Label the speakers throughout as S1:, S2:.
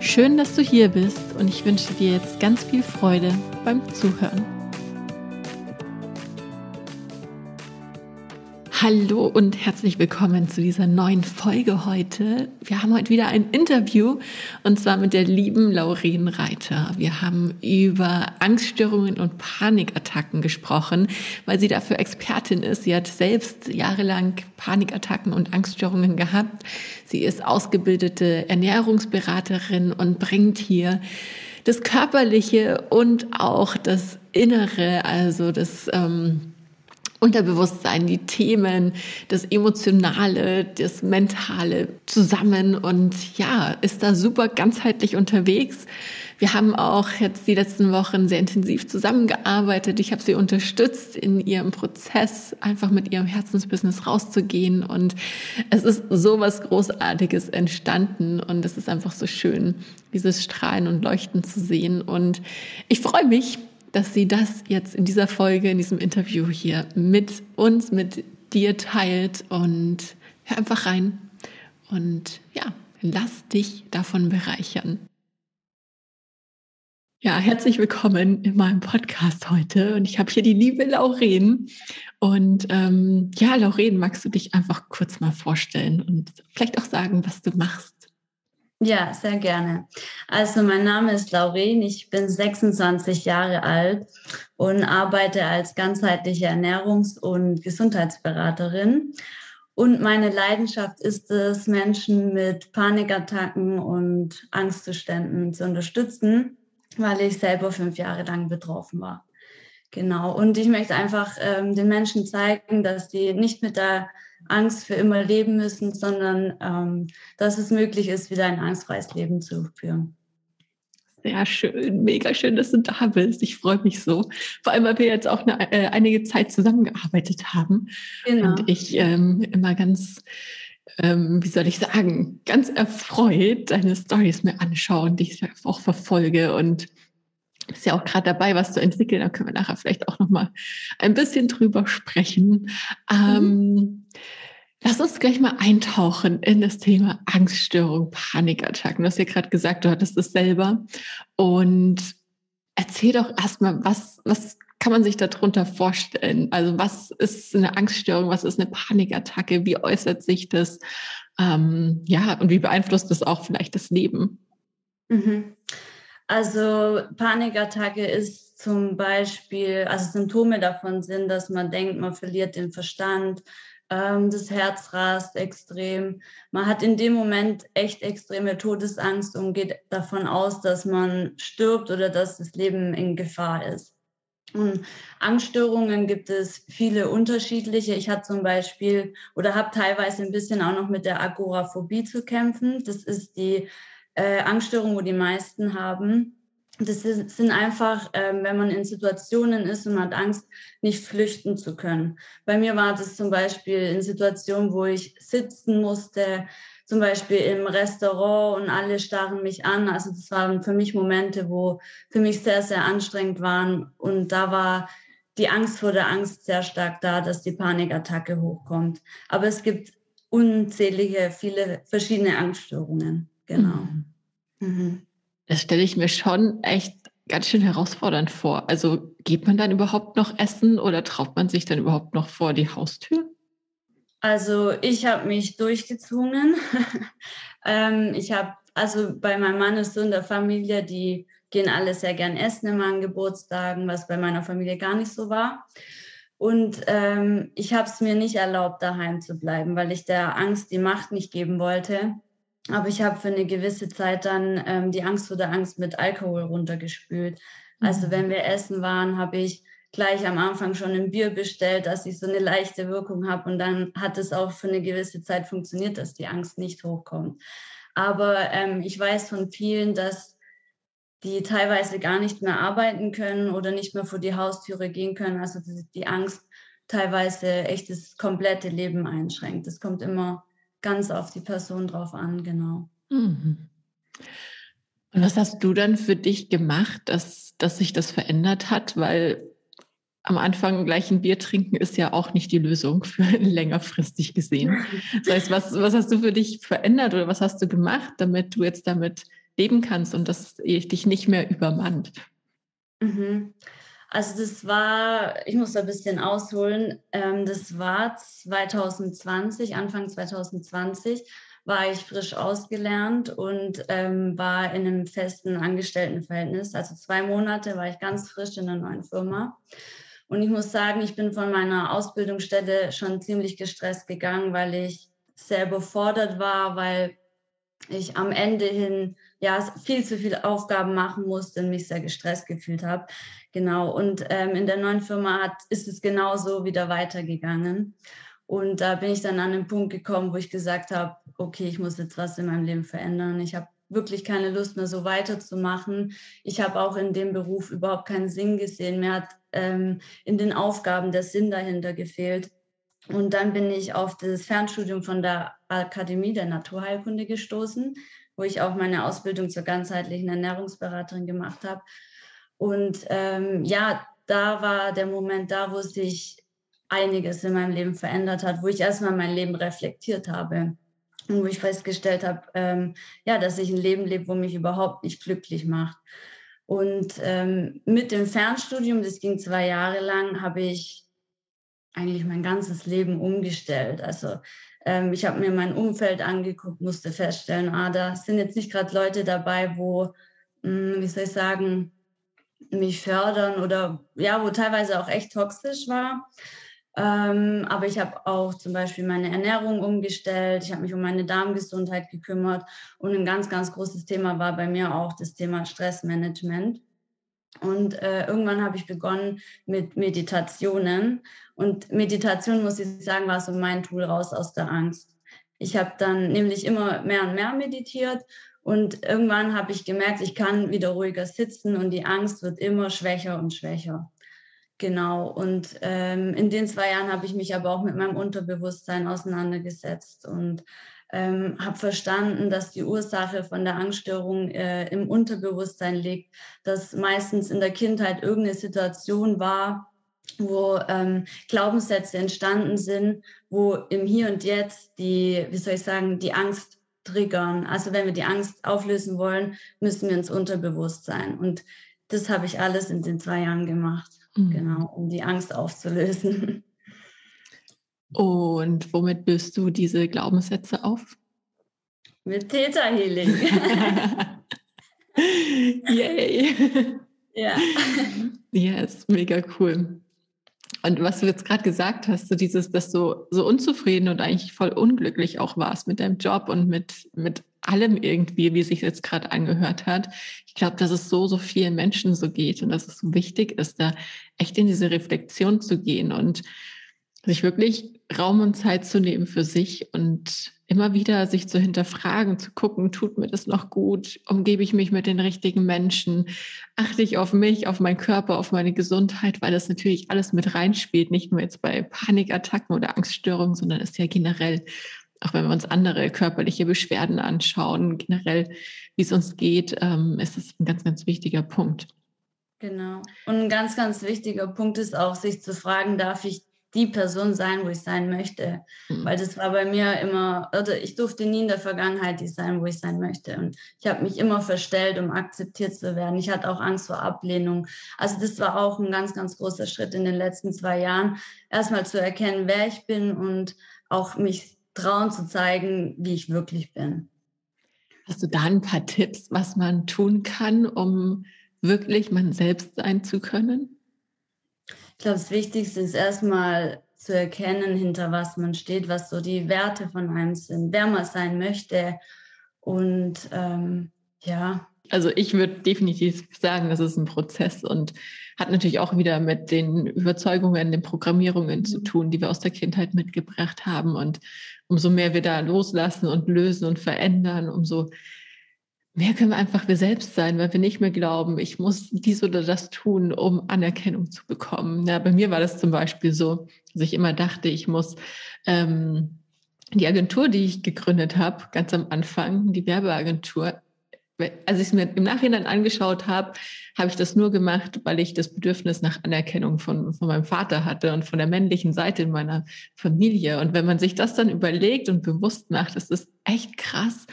S1: Schön, dass du hier bist und ich wünsche dir jetzt ganz viel Freude beim Zuhören. Hallo und herzlich willkommen zu dieser neuen Folge heute. Wir haben heute wieder ein Interview und zwar mit der lieben Lauren Reiter. Wir haben über Angststörungen und Panikattacken gesprochen, weil sie dafür Expertin ist. Sie hat selbst jahrelang Panikattacken und Angststörungen gehabt. Sie ist ausgebildete Ernährungsberaterin und bringt hier das Körperliche und auch das Innere, also das ähm, Unterbewusstsein, die Themen, das Emotionale, das Mentale zusammen und ja, ist da super ganzheitlich unterwegs. Wir haben auch jetzt die letzten Wochen sehr intensiv zusammengearbeitet. Ich habe sie unterstützt in ihrem Prozess, einfach mit ihrem Herzensbusiness rauszugehen. Und es ist so was Großartiges entstanden. Und es ist einfach so schön, dieses Strahlen und Leuchten zu sehen. Und ich freue mich, dass sie das jetzt in dieser Folge, in diesem Interview hier mit uns, mit dir teilt und hör einfach rein und ja, lass dich davon bereichern. Ja, herzlich willkommen in meinem Podcast heute. Und ich habe hier die liebe Lauren. Und ähm, ja, Lauren, magst du dich einfach kurz mal vorstellen und vielleicht auch sagen, was du machst?
S2: Ja, sehr gerne. Also mein Name ist Lauren, ich bin 26 Jahre alt und arbeite als ganzheitliche Ernährungs- und Gesundheitsberaterin. Und meine Leidenschaft ist es, Menschen mit Panikattacken und Angstzuständen zu unterstützen, weil ich selber fünf Jahre lang betroffen war. Genau. Und ich möchte einfach ähm, den Menschen zeigen, dass sie nicht mit der Angst für immer leben müssen, sondern ähm, dass es möglich ist, wieder ein angstfreies Leben zu führen.
S1: Sehr schön, mega schön, dass du da bist. Ich freue mich so. Vor allem, weil wir jetzt auch eine, äh, einige Zeit zusammengearbeitet haben. Genau. Und ich ähm, immer ganz, ähm, wie soll ich sagen, ganz erfreut deine Stories mir anschaue und dich auch verfolge und ist ja auch gerade dabei, was zu entwickeln. Da können wir nachher vielleicht auch noch mal ein bisschen drüber sprechen. Mhm. Ähm, lass uns gleich mal eintauchen in das Thema Angststörung, Panikattacken. Du hast ja gerade gesagt, du hattest es selber. Und erzähl doch erstmal, was, was kann man sich darunter vorstellen? Also was ist eine Angststörung? Was ist eine Panikattacke? Wie äußert sich das? Ähm, ja, und wie beeinflusst das auch vielleicht das Leben?
S2: Mhm. Also Panikattacke ist zum Beispiel, also Symptome davon sind, dass man denkt, man verliert den Verstand, ähm, das Herz rast extrem. Man hat in dem Moment echt extreme Todesangst und geht davon aus, dass man stirbt oder dass das Leben in Gefahr ist. Und Angststörungen gibt es viele unterschiedliche. Ich hatte zum Beispiel oder habe teilweise ein bisschen auch noch mit der Agoraphobie zu kämpfen. Das ist die äh, Angststörungen, wo die meisten haben. Das ist, sind einfach, ähm, wenn man in Situationen ist und man hat Angst, nicht flüchten zu können. Bei mir war das zum Beispiel in Situationen, wo ich sitzen musste, zum Beispiel im Restaurant und alle starren mich an. Also das waren für mich Momente, wo für mich sehr, sehr anstrengend waren. Und da war die Angst vor der Angst sehr stark da, dass die Panikattacke hochkommt. Aber es gibt unzählige, viele verschiedene Angststörungen. Genau. Mhm.
S1: Mhm. Das stelle ich mir schon echt ganz schön herausfordernd vor. Also geht man dann überhaupt noch essen oder traut man sich dann überhaupt noch vor die Haustür?
S2: Also ich habe mich durchgezwungen. ähm, ich habe, also bei meinem Mann ist so in der Familie, die gehen alle sehr gern essen immer an Geburtstagen, was bei meiner Familie gar nicht so war. Und ähm, ich habe es mir nicht erlaubt, daheim zu bleiben, weil ich der Angst die Macht nicht geben wollte. Aber ich habe für eine gewisse Zeit dann ähm, die Angst vor der Angst mit Alkohol runtergespült. Also mhm. wenn wir essen waren, habe ich gleich am Anfang schon ein Bier bestellt, dass ich so eine leichte Wirkung habe. Und dann hat es auch für eine gewisse Zeit funktioniert, dass die Angst nicht hochkommt. Aber ähm, ich weiß von vielen, dass die teilweise gar nicht mehr arbeiten können oder nicht mehr vor die Haustüre gehen können. Also die Angst teilweise echt das komplette Leben einschränkt. Das kommt immer ganz auf die Person drauf an, genau. Mhm.
S1: Und was hast du dann für dich gemacht, dass, dass sich das verändert hat? Weil am Anfang gleich ein Bier trinken ist ja auch nicht die Lösung für längerfristig gesehen. Das heißt, was, was hast du für dich verändert oder was hast du gemacht, damit du jetzt damit leben kannst und dass dich nicht mehr übermannt?
S2: Mhm. Also das war, ich muss da ein bisschen ausholen, ähm, das war 2020, Anfang 2020 war ich frisch ausgelernt und ähm, war in einem festen Angestelltenverhältnis. Also zwei Monate war ich ganz frisch in einer neuen Firma. Und ich muss sagen, ich bin von meiner Ausbildungsstelle schon ziemlich gestresst gegangen, weil ich sehr überfordert war, weil ich am Ende hin ja viel zu viele Aufgaben machen musste und mich sehr gestresst gefühlt habe. Genau. Und ähm, in der neuen Firma hat, ist es genauso wieder weitergegangen. Und da bin ich dann an den Punkt gekommen, wo ich gesagt habe, okay, ich muss jetzt was in meinem Leben verändern. Ich habe wirklich keine Lust mehr, so weiterzumachen. Ich habe auch in dem Beruf überhaupt keinen Sinn gesehen. Mir hat ähm, in den Aufgaben der Sinn dahinter gefehlt. Und dann bin ich auf das Fernstudium von der Akademie der Naturheilkunde gestoßen, wo ich auch meine Ausbildung zur ganzheitlichen Ernährungsberaterin gemacht habe. Und ähm, ja, da war der Moment da, wo sich einiges in meinem Leben verändert hat, wo ich erstmal mein Leben reflektiert habe und wo ich festgestellt habe, ähm, ja, dass ich ein Leben lebe, wo mich überhaupt nicht glücklich macht. Und ähm, mit dem Fernstudium, das ging zwei Jahre lang, habe ich eigentlich mein ganzes Leben umgestellt. Also ähm, ich habe mir mein Umfeld angeguckt, musste feststellen, ah, da sind jetzt nicht gerade Leute dabei, wo, mh, hm, wie soll ich sagen, mich fördern oder ja, wo teilweise auch echt toxisch war. Ähm, aber ich habe auch zum Beispiel meine Ernährung umgestellt. Ich habe mich um meine Darmgesundheit gekümmert. Und ein ganz, ganz großes Thema war bei mir auch das Thema Stressmanagement. Und äh, irgendwann habe ich begonnen mit Meditationen. Und Meditation, muss ich sagen, war so mein Tool raus aus der Angst. Ich habe dann nämlich immer mehr und mehr meditiert. Und irgendwann habe ich gemerkt, ich kann wieder ruhiger sitzen und die Angst wird immer schwächer und schwächer. Genau, und ähm, in den zwei Jahren habe ich mich aber auch mit meinem Unterbewusstsein auseinandergesetzt und ähm, habe verstanden, dass die Ursache von der Angststörung äh, im Unterbewusstsein liegt, dass meistens in der Kindheit irgendeine Situation war, wo ähm, Glaubenssätze entstanden sind, wo im Hier und Jetzt die, wie soll ich sagen, die Angst triggern. Also wenn wir die Angst auflösen wollen, müssen wir ins Unterbewusstsein. Und das habe ich alles in den zwei Jahren gemacht. Mhm. Genau, um die Angst aufzulösen.
S1: Und womit löst du diese Glaubenssätze auf?
S2: Mit Theta Healing.
S1: Yay. Ja. Yes, mega cool. Und was du jetzt gerade gesagt hast, so dieses, dass du so unzufrieden und eigentlich voll unglücklich auch warst mit deinem Job und mit, mit allem irgendwie, wie sich jetzt gerade angehört hat. Ich glaube, dass es so, so vielen Menschen so geht und dass es so wichtig ist, da echt in diese Reflexion zu gehen und sich wirklich Raum und Zeit zu nehmen für sich und immer wieder sich zu hinterfragen, zu gucken, tut mir das noch gut? Umgebe ich mich mit den richtigen Menschen? Achte ich auf mich, auf meinen Körper, auf meine Gesundheit, weil das natürlich alles mit reinspielt, nicht nur jetzt bei Panikattacken oder Angststörungen, sondern ist ja generell, auch wenn wir uns andere körperliche Beschwerden anschauen, generell, wie es uns geht, ähm, ist das ein ganz, ganz wichtiger Punkt.
S2: Genau. Und ein ganz, ganz wichtiger Punkt ist auch, sich zu fragen, darf ich die Person sein, wo ich sein möchte. Mhm. Weil das war bei mir immer, oder ich durfte nie in der Vergangenheit die sein, wo ich sein möchte. Und ich habe mich immer verstellt, um akzeptiert zu werden. Ich hatte auch Angst vor Ablehnung. Also das war auch ein ganz, ganz großer Schritt in den letzten zwei Jahren, erstmal zu erkennen, wer ich bin und auch mich trauen zu zeigen, wie ich wirklich bin.
S1: Hast du da ein paar Tipps, was man tun kann, um wirklich man selbst sein zu können?
S2: Ich glaube, das Wichtigste ist erstmal zu erkennen, hinter was man steht, was so die Werte von einem sind, wer man sein möchte. Und ähm, ja.
S1: Also ich würde definitiv sagen, das ist ein Prozess und hat natürlich auch wieder mit den Überzeugungen, den Programmierungen zu mhm. tun, die wir aus der Kindheit mitgebracht haben. Und umso mehr wir da loslassen und lösen und verändern, umso mehr können wir einfach wir selbst sein, weil wir nicht mehr glauben, ich muss dies oder das tun, um Anerkennung zu bekommen. Ja, bei mir war das zum Beispiel so, dass ich immer dachte, ich muss ähm, die Agentur, die ich gegründet habe, ganz am Anfang, die Werbeagentur, als ich es mir im Nachhinein angeschaut habe, habe ich das nur gemacht, weil ich das Bedürfnis nach Anerkennung von, von meinem Vater hatte und von der männlichen Seite in meiner Familie. Und wenn man sich das dann überlegt und bewusst macht, ist es echt krass,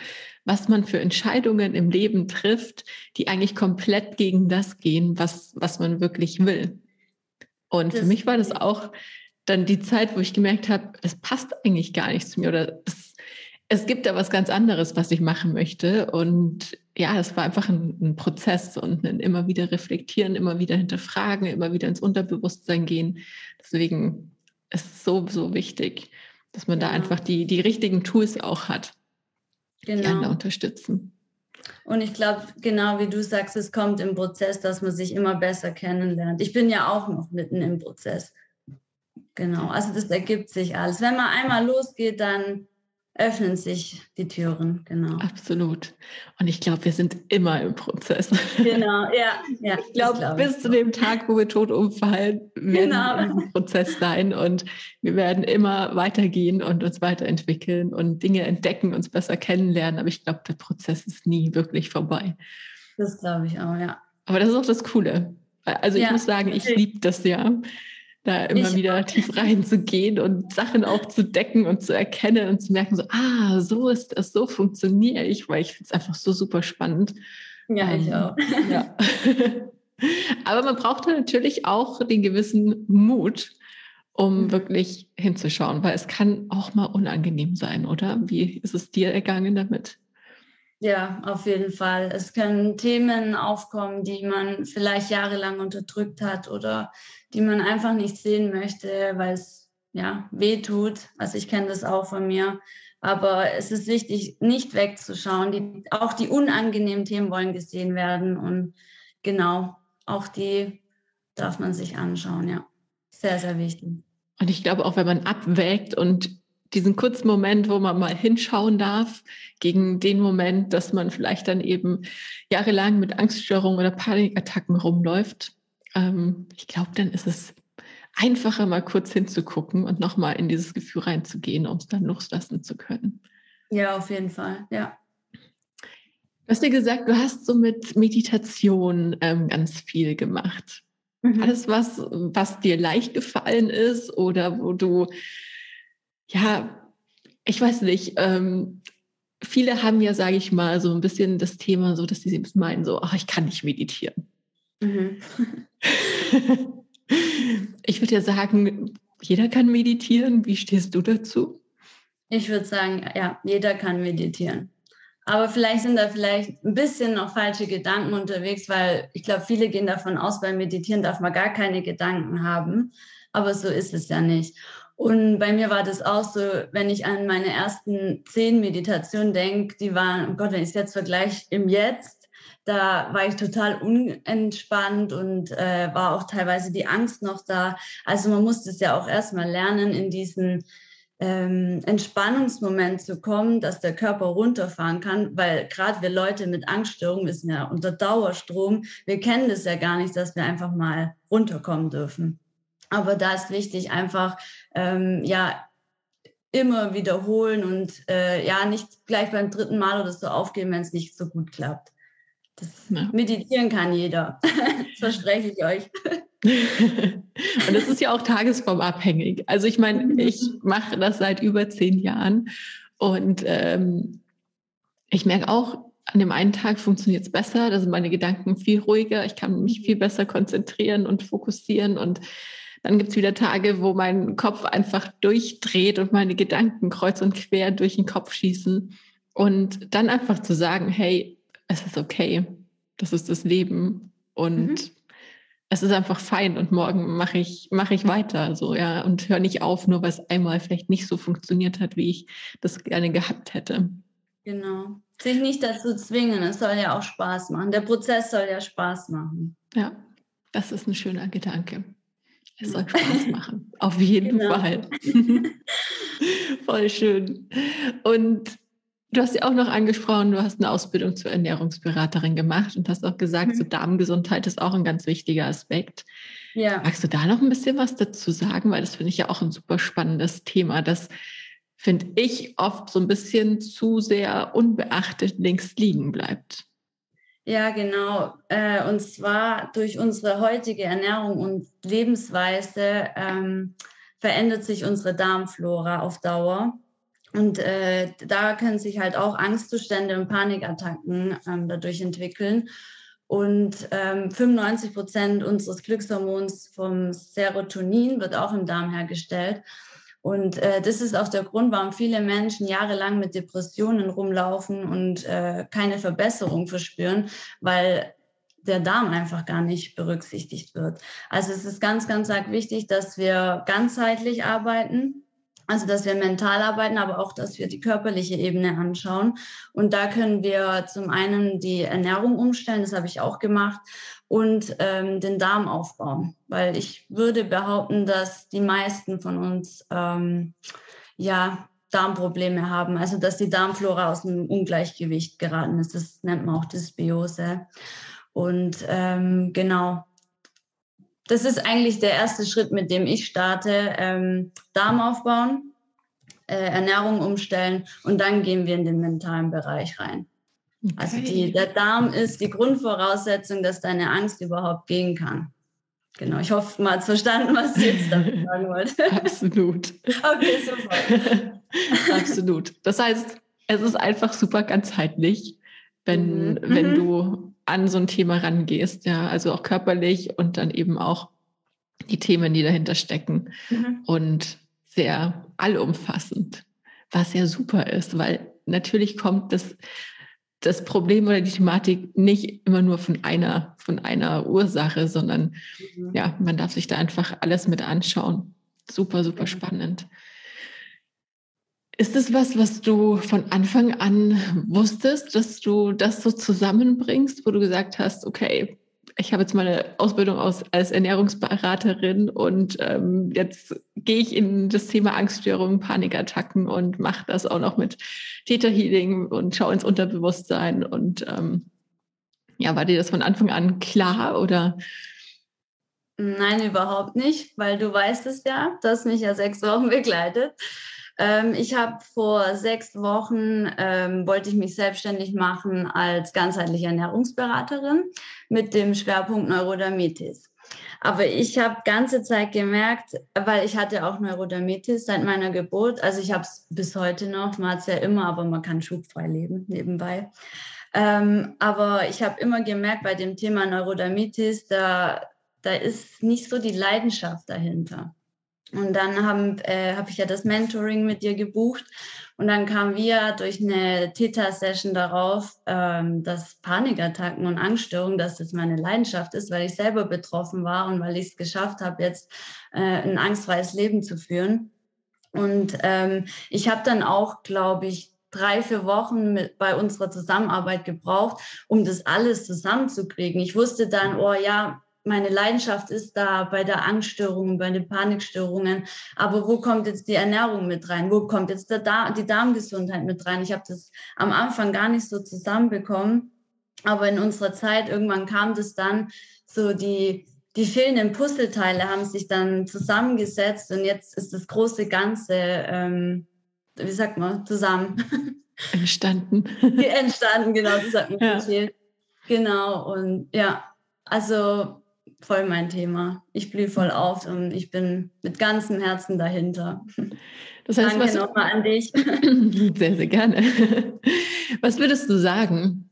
S1: was man für Entscheidungen im Leben trifft, die eigentlich komplett gegen das gehen, was, was man wirklich will. Und das für mich war das auch dann die Zeit, wo ich gemerkt habe, es passt eigentlich gar nicht zu mir oder es, es gibt da was ganz anderes, was ich machen möchte. Und ja, es war einfach ein, ein Prozess und ein immer wieder reflektieren, immer wieder hinterfragen, immer wieder ins Unterbewusstsein gehen. Deswegen ist es so, so wichtig, dass man ja. da einfach die, die richtigen Tools auch hat genau. die einen unterstützen.
S2: Und ich glaube, genau wie du sagst, es kommt im Prozess, dass man sich immer besser kennenlernt. Ich bin ja auch noch mitten im Prozess. Genau, also das ergibt sich alles. Wenn man einmal losgeht, dann öffnen sich die Türen, genau.
S1: Absolut. Und ich glaube, wir sind immer im Prozess.
S2: Genau, ja. ja
S1: ich glaube, glaub bis ich zu dem Tag, wo wir tot umfallen, werden genau. wir im Prozess sein und wir werden immer weitergehen und uns weiterentwickeln und Dinge entdecken, uns besser kennenlernen. Aber ich glaube, der Prozess ist nie wirklich vorbei.
S2: Das glaube ich auch, ja.
S1: Aber das ist auch das Coole. Also ich ja, muss sagen, ich liebe das ja da immer ich wieder tief reinzugehen und Sachen aufzudecken und zu erkennen und zu merken, so, ah, so ist es, so funktioniere ich, weil ich finde es einfach so super spannend.
S2: Ja, ähm, ich auch. Ja.
S1: Aber man braucht natürlich auch den gewissen Mut, um mhm. wirklich hinzuschauen, weil es kann auch mal unangenehm sein, oder? Wie ist es dir ergangen damit?
S2: Ja, auf jeden Fall. Es können Themen aufkommen, die man vielleicht jahrelang unterdrückt hat oder die man einfach nicht sehen möchte, weil es ja weh tut. Also ich kenne das auch von mir. Aber es ist wichtig, nicht wegzuschauen. Die, auch die unangenehmen Themen wollen gesehen werden. Und genau, auch die darf man sich anschauen. Ja, sehr, sehr wichtig.
S1: Und ich glaube, auch wenn man abwägt und diesen kurzen Moment, wo man mal hinschauen darf, gegen den Moment, dass man vielleicht dann eben jahrelang mit Angststörungen oder Panikattacken rumläuft. Ähm, ich glaube, dann ist es einfacher, mal kurz hinzugucken und nochmal in dieses Gefühl reinzugehen, um es dann loslassen zu können.
S2: Ja, auf jeden Fall, ja.
S1: Du hast dir gesagt, du hast so mit Meditation ähm, ganz viel gemacht. Mhm. Alles was, was dir leicht gefallen ist oder wo du ja, ich weiß nicht, ähm, viele haben ja, sage ich mal, so ein bisschen das Thema, so dass sie meinen, so, ach, ich kann nicht meditieren. Mhm. ich würde ja sagen, jeder kann meditieren. Wie stehst du dazu?
S2: Ich würde sagen, ja, jeder kann meditieren. Aber vielleicht sind da vielleicht ein bisschen noch falsche Gedanken unterwegs, weil ich glaube, viele gehen davon aus, beim Meditieren darf man gar keine Gedanken haben. Aber so ist es ja nicht. Und bei mir war das auch so, wenn ich an meine ersten zehn Meditationen denke, die waren, oh Gott, wenn ich es jetzt vergleiche, im Jetzt, da war ich total unentspannt und äh, war auch teilweise die Angst noch da. Also man muss es ja auch erstmal lernen, in diesen ähm, Entspannungsmoment zu kommen, dass der Körper runterfahren kann, weil gerade wir Leute mit Angststörungen, wir sind ja unter Dauerstrom, wir kennen das ja gar nicht, dass wir einfach mal runterkommen dürfen. Aber da ist wichtig, einfach ähm, ja immer wiederholen und äh, ja nicht gleich beim dritten Mal oder so aufgeben, wenn es nicht so gut klappt. Das ja. Meditieren kann jeder. das verspreche ich euch.
S1: und das ist ja auch tagesformabhängig. Also ich meine, mhm. ich mache das seit über zehn Jahren und ähm, ich merke auch, an dem einen Tag funktioniert es besser, da sind meine Gedanken viel ruhiger, ich kann mich viel besser konzentrieren und fokussieren und dann gibt es wieder Tage, wo mein Kopf einfach durchdreht und meine Gedanken kreuz und quer durch den Kopf schießen. Und dann einfach zu sagen, hey, es ist okay, das ist das Leben und mhm. es ist einfach fein und morgen mache ich, mache ich weiter so, ja, und höre nicht auf, nur weil es einmal vielleicht nicht so funktioniert hat, wie ich das gerne gehabt hätte.
S2: Genau. Sich nicht dazu zwingen, es soll ja auch Spaß machen. Der Prozess soll ja Spaß machen.
S1: Ja, das ist ein schöner Gedanke. Es soll Spaß machen, auf jeden genau. Fall. Voll schön. Und Du hast ja auch noch angesprochen, du hast eine Ausbildung zur Ernährungsberaterin gemacht und hast auch gesagt, mhm. so Darmgesundheit ist auch ein ganz wichtiger Aspekt. Ja. Magst du da noch ein bisschen was dazu sagen? Weil das finde ich ja auch ein super spannendes Thema, das finde ich oft so ein bisschen zu sehr unbeachtet links liegen bleibt.
S2: Ja, genau. Äh, und zwar durch unsere heutige Ernährung und Lebensweise ähm, verändert sich unsere Darmflora auf Dauer. Und äh, da können sich halt auch Angstzustände und Panikattacken ähm, dadurch entwickeln. Und ähm, 95 Prozent unseres Glückshormons vom Serotonin wird auch im Darm hergestellt. Und äh, das ist auch der Grund, warum viele Menschen jahrelang mit Depressionen rumlaufen und äh, keine Verbesserung verspüren, weil der Darm einfach gar nicht berücksichtigt wird. Also es ist ganz, ganz arg wichtig, dass wir ganzheitlich arbeiten also, dass wir mental arbeiten, aber auch, dass wir die körperliche Ebene anschauen. Und da können wir zum einen die Ernährung umstellen, das habe ich auch gemacht, und ähm, den Darm aufbauen. Weil ich würde behaupten, dass die meisten von uns ähm, ja Darmprobleme haben, also dass die Darmflora aus dem Ungleichgewicht geraten ist. Das nennt man auch Dysbiose. Und ähm, genau, das ist eigentlich der erste Schritt, mit dem ich starte. Ähm, Darm aufbauen, äh, Ernährung umstellen und dann gehen wir in den mentalen Bereich rein. Okay. Also die, der Darm ist die Grundvoraussetzung, dass deine Angst überhaupt gehen kann. Genau, ich hoffe, man hat verstanden, was ich jetzt damit sagen wollte.
S1: Absolut. Okay, super. Absolut. Das heißt, es ist einfach super ganzheitlich, wenn, mhm. wenn mhm. du an so ein Thema rangehst, ja, also auch körperlich und dann eben auch die Themen, die dahinter stecken mhm. und sehr allumfassend, was ja super ist, weil natürlich kommt das, das Problem oder die Thematik nicht immer nur von einer, von einer Ursache, sondern mhm. ja, man darf sich da einfach alles mit anschauen. Super, super spannend. Ist es was, was du von Anfang an wusstest, dass du das so zusammenbringst, wo du gesagt hast, okay, ich habe jetzt meine Ausbildung aus, als Ernährungsberaterin und ähm, jetzt gehe ich in das Thema Angststörungen, Panikattacken und mache das auch noch mit Theta Healing und schaue ins Unterbewusstsein. Und ähm, ja, war dir das von Anfang an klar oder?
S2: Nein, überhaupt nicht, weil du weißt es ja, du hast mich ja sechs Wochen begleitet. Ähm, ich habe vor sechs Wochen, ähm, wollte ich mich selbstständig machen als ganzheitliche Ernährungsberaterin mit dem Schwerpunkt Neurodermitis. Aber ich habe ganze Zeit gemerkt, weil ich hatte auch Neurodermitis seit meiner Geburt. Also ich habe es bis heute noch. Man hat ja immer, aber man kann schubfrei leben nebenbei. Ähm, aber ich habe immer gemerkt, bei dem Thema Neurodermitis, da, da ist nicht so die Leidenschaft dahinter. Und dann habe äh, hab ich ja das Mentoring mit dir gebucht. Und dann kamen wir durch eine Theta-Session darauf, ähm, dass Panikattacken und Angststörungen, dass das meine Leidenschaft ist, weil ich selber betroffen war und weil ich es geschafft habe, jetzt äh, ein angstfreies Leben zu führen. Und ähm, ich habe dann auch, glaube ich, drei, vier Wochen mit, bei unserer Zusammenarbeit gebraucht, um das alles zusammenzukriegen. Ich wusste dann, oh ja, meine Leidenschaft ist da bei der Angststörungen, bei den Panikstörungen. Aber wo kommt jetzt die Ernährung mit rein? Wo kommt jetzt der da die Darmgesundheit mit rein? Ich habe das am Anfang gar nicht so zusammenbekommen. Aber in unserer Zeit, irgendwann kam das dann, so die, die fehlenden Puzzleteile haben sich dann zusammengesetzt und jetzt ist das große Ganze, ähm, wie sagt man, zusammen.
S1: Entstanden.
S2: Entstanden, genau, das hat mir ja. Genau, und ja, also voll mein Thema. Ich blühe voll auf und ich bin mit ganzem Herzen dahinter. Das heißt, Danke nochmal an dich.
S1: Sehr, sehr gerne. Was würdest du sagen?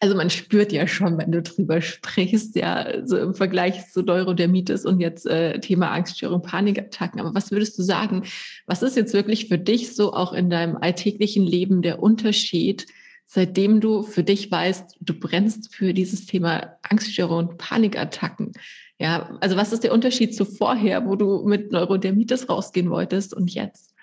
S1: Also man spürt ja schon, wenn du drüber sprichst, ja, so im Vergleich zu Neurodermitis und jetzt äh, Thema Angststörung, Panikattacken. Aber was würdest du sagen? Was ist jetzt wirklich für dich so auch in deinem alltäglichen Leben der Unterschied seitdem du für dich weißt, du brennst für dieses Thema Angststörungen und Panikattacken. Ja, also was ist der Unterschied zu vorher, wo du mit Neurodermitis rausgehen wolltest und jetzt?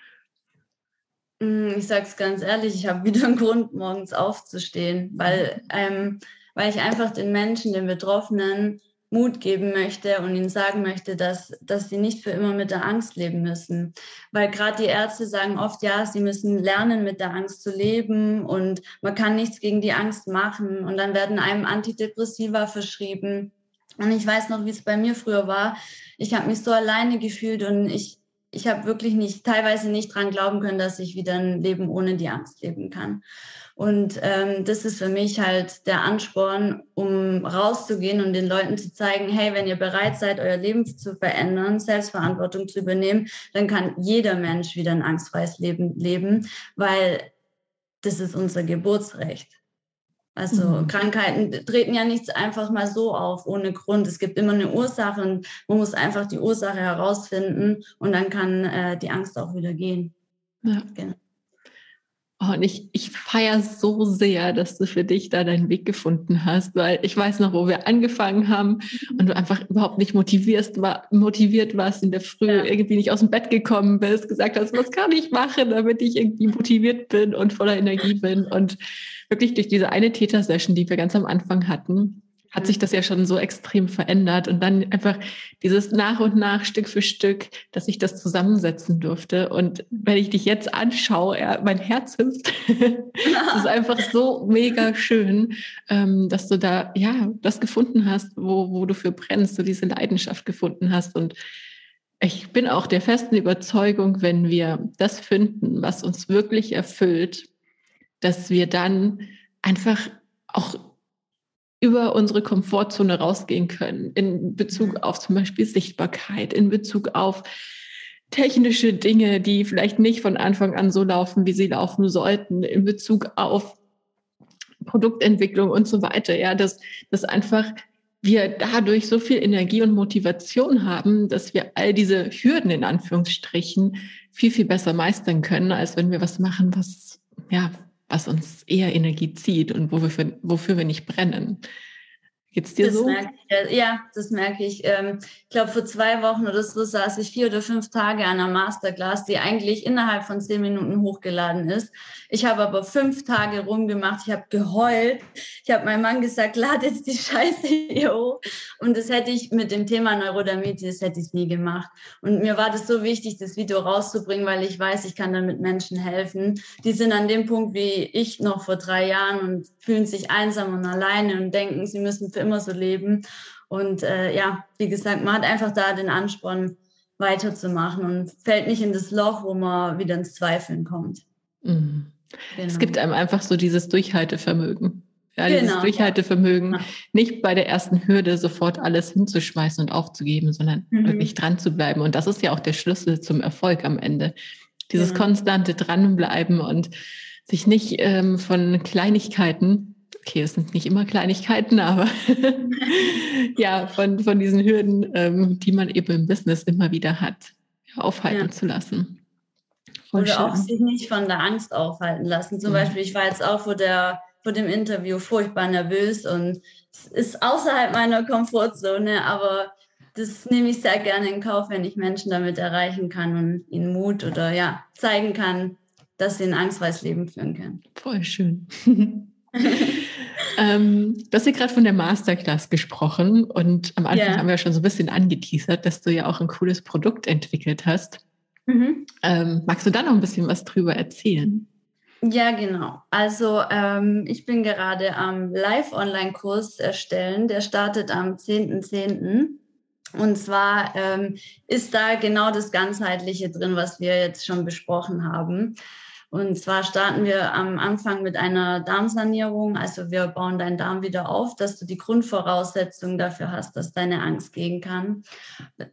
S2: Mm, ich sage es ganz ehrlich, ich habe wieder einen Grund, morgens aufzustehen, weil, ähm, weil ich einfach den Menschen, den Betroffenen Mut geben möchte und ihnen sagen möchte, dass, dass sie nicht für immer mit der Angst leben müssen. Weil gerade die Ärzte sagen oft, ja, sie müssen lernen, mit der Angst zu leben und man kann nichts gegen die Angst machen. Und dann werden einem Antidepressiva verschrieben. Und ich weiß noch, wie es bei mir früher war. Ich habe mich so alleine gefühlt und ich, ich habe wirklich nicht, teilweise nicht dran glauben können, dass ich wieder ein Leben ohne die Angst leben kann. Und ähm, das ist für mich halt der Ansporn, um rauszugehen und den Leuten zu zeigen, hey, wenn ihr bereit seid, euer Leben zu verändern, Selbstverantwortung zu übernehmen, dann kann jeder Mensch wieder ein angstfreies Leben leben, weil das ist unser Geburtsrecht. Also mhm. Krankheiten treten ja nicht einfach mal so auf, ohne Grund. Es gibt immer eine Ursache und man muss einfach die Ursache herausfinden und dann kann äh, die Angst auch wieder gehen.
S1: Ja. Genau. Und ich, ich feiere so sehr, dass du für dich da deinen Weg gefunden hast, weil ich weiß noch, wo wir angefangen haben und du einfach überhaupt nicht motivierst, war, motiviert warst, in der Früh ja. irgendwie nicht aus dem Bett gekommen bist, gesagt hast, was kann ich machen, damit ich irgendwie motiviert bin und voller Energie bin. Und wirklich durch diese eine Täter-Session, die wir ganz am Anfang hatten, hat sich das ja schon so extrem verändert und dann einfach dieses nach und nach Stück für Stück, dass ich das zusammensetzen durfte. Und wenn ich dich jetzt anschaue, ja, mein Herz hüpft. es ist einfach so mega schön, ähm, dass du da ja das gefunden hast, wo, wo du für brennst, so diese Leidenschaft gefunden hast. Und ich bin auch der festen Überzeugung, wenn wir das finden, was uns wirklich erfüllt, dass wir dann einfach auch über unsere Komfortzone rausgehen können in Bezug mhm. auf zum Beispiel Sichtbarkeit, in Bezug auf technische Dinge, die vielleicht nicht von Anfang an so laufen, wie sie laufen sollten, in Bezug auf Produktentwicklung und so weiter. Ja, dass, dass einfach wir dadurch so viel Energie und Motivation haben, dass wir all diese Hürden in Anführungsstrichen viel, viel besser meistern können, als wenn wir was machen, was, ja, was uns eher Energie zieht und wofür, wofür wir nicht brennen. Geht's dir
S2: das
S1: so?
S2: Ich, ja, das merke ich. Ähm, ich glaube, vor zwei Wochen oder so saß ich vier oder fünf Tage an einer Masterclass, die eigentlich innerhalb von zehn Minuten hochgeladen ist. Ich habe aber fünf Tage rumgemacht. Ich habe geheult. Ich habe meinem Mann gesagt, lade jetzt die Scheiße hier hoch. Und das hätte ich mit dem Thema Neurodermitis hätte ich nie gemacht. Und mir war das so wichtig, das Video rauszubringen, weil ich weiß, ich kann damit Menschen helfen. Die sind an dem Punkt wie ich noch vor drei Jahren und fühlen sich einsam und alleine und denken, sie müssen für immer so leben. Und äh, ja, wie gesagt, man hat einfach da den Ansporn, weiterzumachen und fällt nicht in das Loch, wo man wieder ins Zweifeln kommt.
S1: Mhm. Genau. Es gibt einem einfach so dieses Durchhaltevermögen. Ja, genau, dieses Durchhaltevermögen, ja. nicht bei der ersten Hürde sofort alles hinzuschmeißen und aufzugeben, sondern mhm. wirklich dran zu bleiben. Und das ist ja auch der Schlüssel zum Erfolg am Ende. Dieses genau. konstante Dranbleiben und sich nicht ähm, von Kleinigkeiten okay, es sind nicht immer Kleinigkeiten, aber ja, von, von diesen Hürden, ähm, die man eben im Business immer wieder hat, aufhalten ja. zu lassen.
S2: Voll Oder schön. auch sich nicht von der Angst aufhalten lassen. Zum ja. Beispiel, ich war jetzt auch vor, der, vor dem Interview furchtbar nervös und es ist außerhalb meiner Komfortzone, aber das nehme ich sehr gerne in Kauf, wenn ich Menschen damit erreichen kann und ihnen Mut oder ja, zeigen kann, dass sie ein angstfreies Leben führen können.
S1: Voll schön. ähm, du hast ja gerade von der Masterclass gesprochen und am Anfang yeah. haben wir schon so ein bisschen angeteasert, dass du ja auch ein cooles Produkt entwickelt hast. Mhm. Ähm, magst du da noch ein bisschen was drüber erzählen?
S2: Ja, genau. Also ähm, ich bin gerade am Live-Online-Kurs erstellen. Der startet am 10.10. .10. Und zwar ähm, ist da genau das Ganzheitliche drin, was wir jetzt schon besprochen haben. Und zwar starten wir am Anfang mit einer Darmsanierung. Also wir bauen deinen Darm wieder auf, dass du die Grundvoraussetzungen dafür hast, dass deine Angst gehen kann.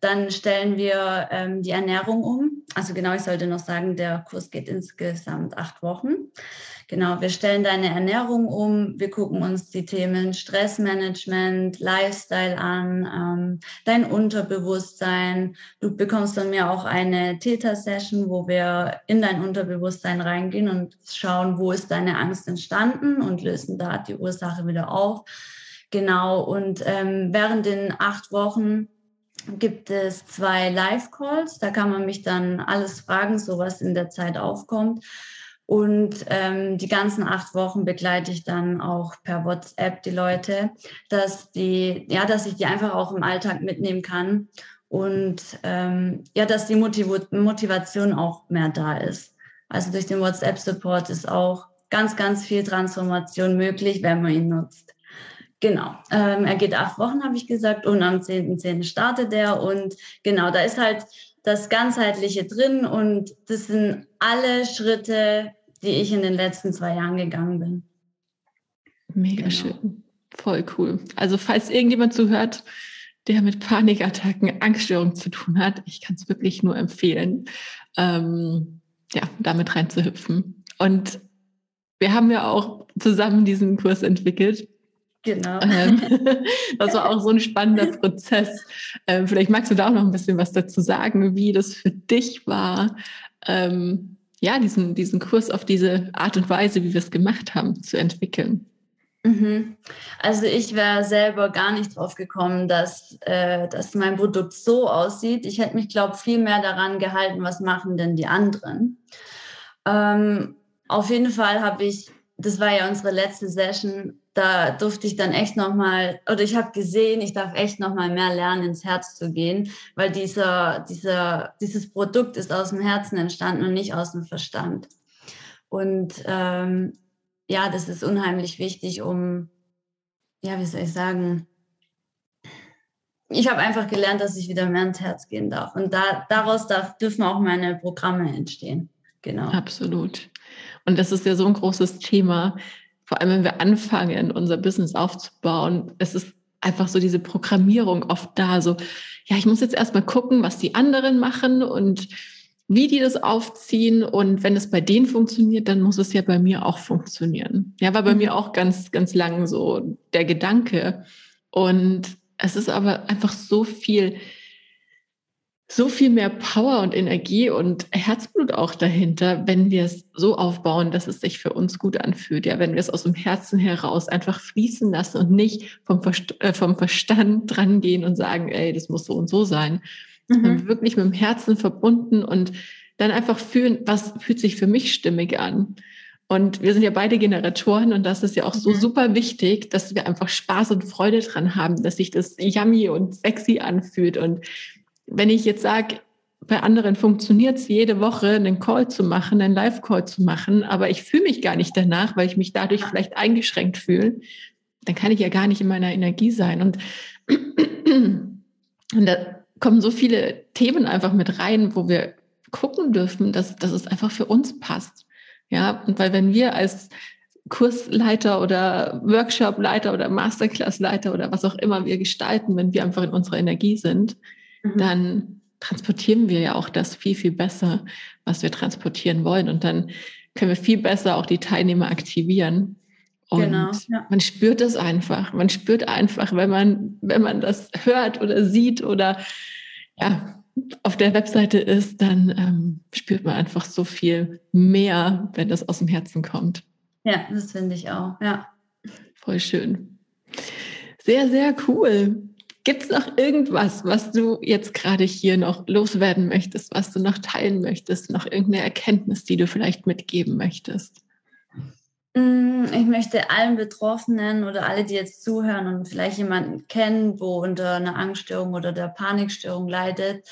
S2: Dann stellen wir ähm, die Ernährung um. Also genau, ich sollte noch sagen, der Kurs geht insgesamt acht Wochen. Genau, wir stellen deine Ernährung um, wir gucken uns die Themen Stressmanagement, Lifestyle an, ähm, dein Unterbewusstsein. Du bekommst von mir auch eine Theta-Session, wo wir in dein Unterbewusstsein reingehen und schauen, wo ist deine Angst entstanden und lösen da die Ursache wieder auf. Genau, und ähm, während den acht Wochen gibt es zwei Live-Calls. Da kann man mich dann alles fragen, so was in der Zeit aufkommt. Und ähm, die ganzen acht Wochen begleite ich dann auch per WhatsApp die Leute, dass die, ja, dass ich die einfach auch im Alltag mitnehmen kann und ähm, ja, dass die Motiv Motivation auch mehr da ist. Also durch den WhatsApp-Support ist auch ganz, ganz viel Transformation möglich, wenn man ihn nutzt. Genau. Ähm, er geht acht Wochen, habe ich gesagt, und am 10.10. .10. startet er. Und genau, da ist halt das Ganzheitliche drin und das sind alle Schritte, die ich in den letzten zwei Jahren gegangen bin.
S1: Mega genau. schön. Voll cool. Also falls irgendjemand zuhört, der mit Panikattacken, Angststörungen zu tun hat, ich kann es wirklich nur empfehlen, ähm, ja, damit reinzuhüpfen. Und wir haben ja auch zusammen diesen Kurs entwickelt.
S2: Genau. Ähm,
S1: das war auch so ein spannender Prozess. Ähm, vielleicht magst du da auch noch ein bisschen was dazu sagen, wie das für dich war, ähm, ja, diesen, diesen Kurs auf diese Art und Weise, wie wir es gemacht haben, zu entwickeln.
S2: Mhm. Also ich wäre selber gar nicht drauf gekommen, dass, äh, dass mein Produkt so aussieht. Ich hätte mich, glaube ich, viel mehr daran gehalten, was machen denn die anderen. Ähm, auf jeden Fall habe ich, das war ja unsere letzte Session, da durfte ich dann echt nochmal, oder ich habe gesehen, ich darf echt nochmal mehr lernen, ins Herz zu gehen, weil dieser, dieser, dieses Produkt ist aus dem Herzen entstanden und nicht aus dem Verstand. Und ähm, ja, das ist unheimlich wichtig, um, ja, wie soll ich sagen, ich habe einfach gelernt, dass ich wieder mehr ins Herz gehen darf. Und da, daraus darf, dürfen auch meine Programme entstehen. Genau.
S1: Absolut. Und das ist ja so ein großes Thema, vor allem wenn wir anfangen, unser Business aufzubauen. Es ist einfach so diese Programmierung oft da, so, ja, ich muss jetzt erstmal gucken, was die anderen machen und wie die das aufziehen. Und wenn es bei denen funktioniert, dann muss es ja bei mir auch funktionieren. Ja, war bei mhm. mir auch ganz, ganz lang so der Gedanke. Und es ist aber einfach so viel so viel mehr Power und Energie und Herzblut auch dahinter, wenn wir es so aufbauen, dass es sich für uns gut anfühlt. Ja, wenn wir es aus dem Herzen heraus einfach fließen lassen und nicht vom, Verst äh, vom Verstand drangehen und sagen, ey, das muss so und so sein. Mhm. Wirklich mit dem Herzen verbunden und dann einfach fühlen, was fühlt sich für mich stimmig an. Und wir sind ja beide Generatoren und das ist ja auch so mhm. super wichtig, dass wir einfach Spaß und Freude dran haben, dass sich das yummy und sexy anfühlt und wenn ich jetzt sage, bei anderen funktioniert es jede Woche, einen Call zu machen, einen Live-Call zu machen, aber ich fühle mich gar nicht danach, weil ich mich dadurch vielleicht eingeschränkt fühle, dann kann ich ja gar nicht in meiner Energie sein. Und, und da kommen so viele Themen einfach mit rein, wo wir gucken dürfen, dass, dass es einfach für uns passt. Ja, und weil wenn wir als Kursleiter oder Workshopleiter oder Masterclassleiter oder was auch immer wir gestalten, wenn wir einfach in unserer Energie sind, Mhm. dann transportieren wir ja auch das viel, viel besser, was wir transportieren wollen. Und dann können wir viel besser auch die Teilnehmer aktivieren. Und genau, ja. man spürt es einfach. Man spürt einfach, wenn man, wenn man das hört oder sieht oder ja, auf der Webseite ist, dann ähm, spürt man einfach so viel mehr, wenn das aus dem Herzen kommt.
S2: Ja, das finde ich auch, ja.
S1: Voll schön. Sehr, sehr cool. Gibt es noch irgendwas, was du jetzt gerade hier noch loswerden möchtest, was du noch teilen möchtest, noch irgendeine Erkenntnis, die du vielleicht mitgeben möchtest?
S2: Mm, ich möchte allen Betroffenen oder alle, die jetzt zuhören und vielleicht jemanden kennen, wo unter einer Angststörung oder der Panikstörung leidet,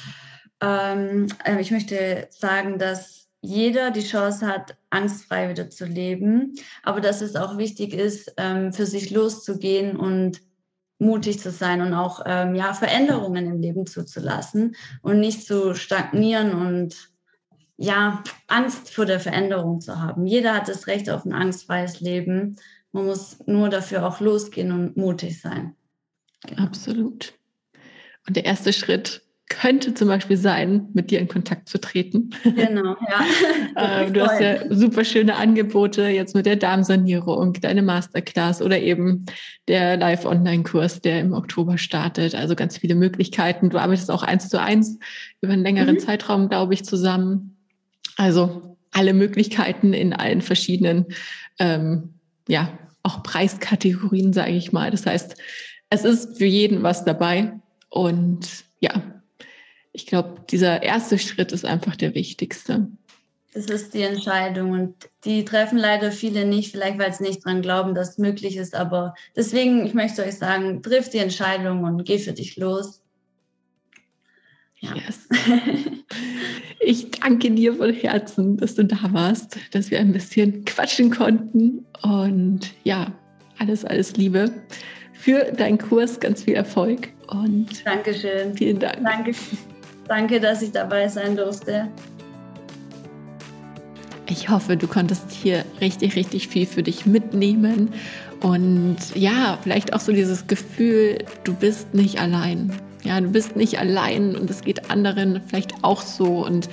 S2: ähm, äh, ich möchte sagen, dass jeder die Chance hat, angstfrei wieder zu leben, aber dass es auch wichtig ist, ähm, für sich loszugehen und mutig zu sein und auch ähm, ja, Veränderungen im Leben zuzulassen und nicht zu stagnieren und ja, Angst vor der Veränderung zu haben. Jeder hat das Recht auf ein angstfreies Leben. Man muss nur dafür auch losgehen und mutig sein.
S1: Genau. Absolut. Und der erste Schritt könnte zum Beispiel sein, mit dir in Kontakt zu treten.
S2: Genau, ja.
S1: Ähm, du hast ja super schöne Angebote jetzt mit der Darmsanierung, deine Masterclass oder eben der Live-Online-Kurs, der im Oktober startet. Also ganz viele Möglichkeiten. Du arbeitest auch eins zu eins über einen längeren mhm. Zeitraum, glaube ich, zusammen. Also alle Möglichkeiten in allen verschiedenen, ähm, ja, auch Preiskategorien, sage ich mal. Das heißt, es ist für jeden was dabei. Und ja, ich glaube, dieser erste Schritt ist einfach der wichtigste.
S2: Das ist die Entscheidung und die treffen leider viele nicht, vielleicht weil sie nicht dran glauben, dass es möglich ist. Aber deswegen, ich möchte euch sagen, triff die Entscheidung und geh für dich los.
S1: Ja. Yes. Ich danke dir von Herzen, dass du da warst, dass wir ein bisschen quatschen konnten. Und ja, alles, alles Liebe für deinen Kurs, ganz viel Erfolg. Und
S2: Dankeschön.
S1: Vielen Dank.
S2: Danke, danke, dass ich dabei sein durfte.
S1: Ich hoffe, du konntest hier richtig, richtig viel für dich mitnehmen. Und ja, vielleicht auch so dieses Gefühl, du bist nicht allein. Ja, du bist nicht allein und es geht anderen vielleicht auch so. Und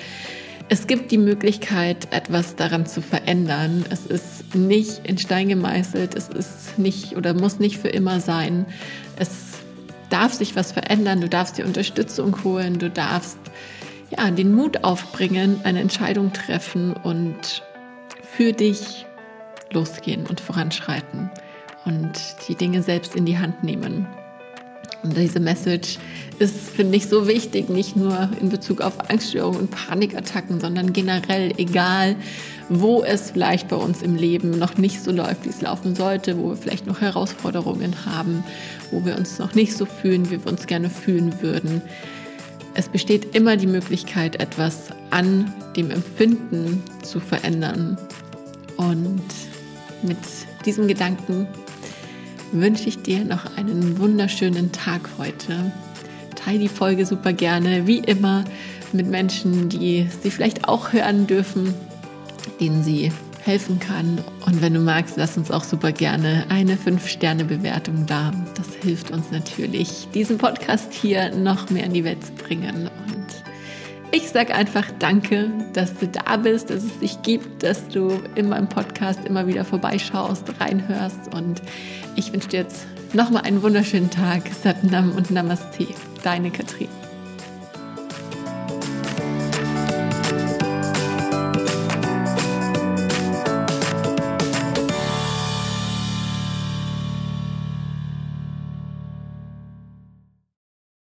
S1: es gibt die Möglichkeit, etwas daran zu verändern. Es ist nicht in Stein gemeißelt. Es ist nicht oder muss nicht für immer sein. Es darf sich was verändern. Du darfst dir Unterstützung holen. Du darfst ja, den Mut aufbringen, eine Entscheidung treffen und für dich losgehen und voranschreiten und die Dinge selbst in die Hand nehmen. Und diese Message ist, finde ich, so wichtig, nicht nur in Bezug auf Angststörungen und Panikattacken, sondern generell, egal wo es vielleicht bei uns im Leben noch nicht so läuft, wie es laufen sollte, wo wir vielleicht noch Herausforderungen haben, wo wir uns noch nicht so fühlen, wie wir uns gerne fühlen würden es besteht immer die Möglichkeit, etwas an dem Empfinden zu verändern. Und mit diesem Gedanken wünsche ich dir noch einen wunderschönen Tag heute. Teile die Folge super gerne, wie immer, mit Menschen, die sie vielleicht auch hören dürfen, denen sie helfen kann. Und wenn du magst, lass uns auch super gerne eine 5-Sterne-Bewertung da. Das hilft uns natürlich, diesen Podcast hier noch mehr in die Welt zu bringen. Und ich sage einfach Danke, dass du da bist, dass es dich gibt, dass du in meinem Podcast immer wieder vorbeischaust, reinhörst. Und ich wünsche dir jetzt nochmal einen wunderschönen Tag. Satnam und Namaste. Deine Katrin.